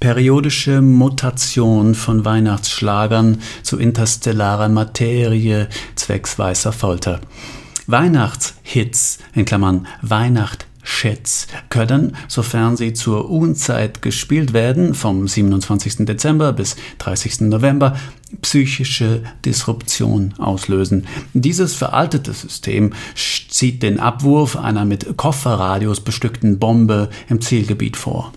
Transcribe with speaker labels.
Speaker 1: periodische Mutation von Weihnachtsschlagern zu interstellarer Materie zwecks weißer Folter. Weihnachtshits in Klammern Weihnacht Shits können, sofern sie zur Unzeit gespielt werden, vom 27. Dezember bis 30. November, psychische Disruption auslösen. Dieses veraltete System zieht den Abwurf einer mit Kofferradios bestückten Bombe im Zielgebiet vor.